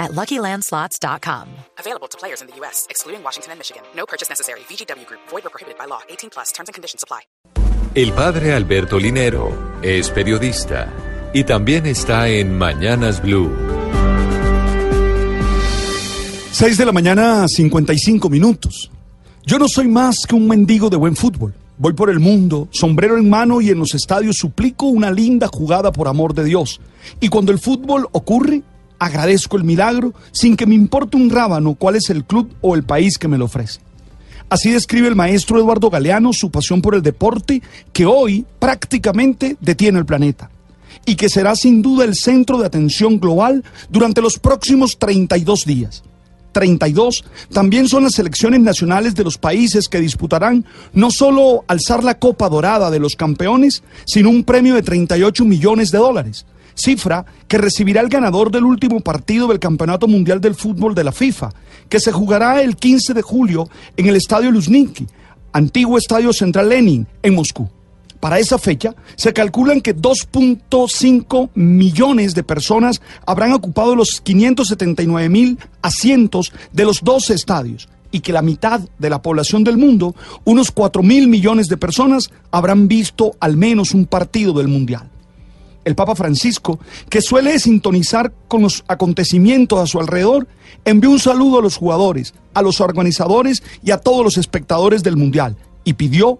at LuckyLandSlots.com. Available to players in the U.S., excluding Washington and Michigan. No purchase necessary. VGW Group. Void or prohibited by law. 18 plus. Terms and conditions apply. El padre Alberto Linero es periodista y también está en Mañanas Blue. 6 de la mañana, 55 minutos. Yo no soy más que un mendigo de buen fútbol. Voy por el mundo, sombrero en mano y en los estadios suplico una linda jugada por amor de Dios. Y cuando el fútbol ocurre, agradezco el milagro sin que me importe un rábano cuál es el club o el país que me lo ofrece. Así describe el maestro Eduardo Galeano su pasión por el deporte que hoy prácticamente detiene el planeta y que será sin duda el centro de atención global durante los próximos 32 días. 32 también son las selecciones nacionales de los países que disputarán no solo alzar la Copa Dorada de los campeones, sino un premio de 38 millones de dólares, cifra que recibirá el ganador del último partido del Campeonato Mundial del Fútbol de la FIFA, que se jugará el 15 de julio en el Estadio Luzhniki, antiguo Estadio Central Lenin, en Moscú. Para esa fecha, se calculan que 2.5 millones de personas habrán ocupado los 579 mil asientos de los 12 estadios y que la mitad de la población del mundo, unos 4 mil millones de personas, habrán visto al menos un partido del Mundial. El Papa Francisco, que suele sintonizar con los acontecimientos a su alrededor, envió un saludo a los jugadores, a los organizadores y a todos los espectadores del Mundial y pidió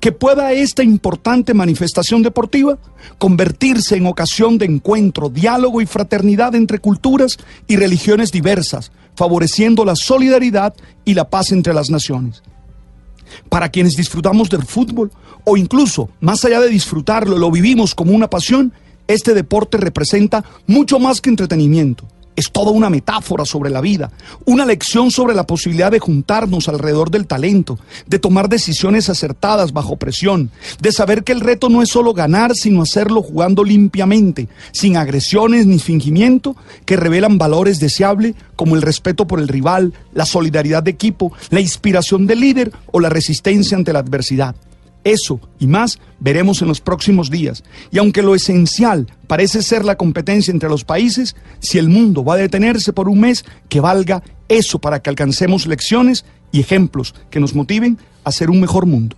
que pueda esta importante manifestación deportiva convertirse en ocasión de encuentro, diálogo y fraternidad entre culturas y religiones diversas, favoreciendo la solidaridad y la paz entre las naciones. Para quienes disfrutamos del fútbol, o incluso más allá de disfrutarlo, lo vivimos como una pasión, este deporte representa mucho más que entretenimiento es toda una metáfora sobre la vida, una lección sobre la posibilidad de juntarnos alrededor del talento, de tomar decisiones acertadas bajo presión, de saber que el reto no es solo ganar, sino hacerlo jugando limpiamente, sin agresiones ni fingimiento, que revelan valores deseables como el respeto por el rival, la solidaridad de equipo, la inspiración del líder o la resistencia ante la adversidad. Eso y más veremos en los próximos días. Y aunque lo esencial parece ser la competencia entre los países, si el mundo va a detenerse por un mes, que valga eso para que alcancemos lecciones y ejemplos que nos motiven a ser un mejor mundo.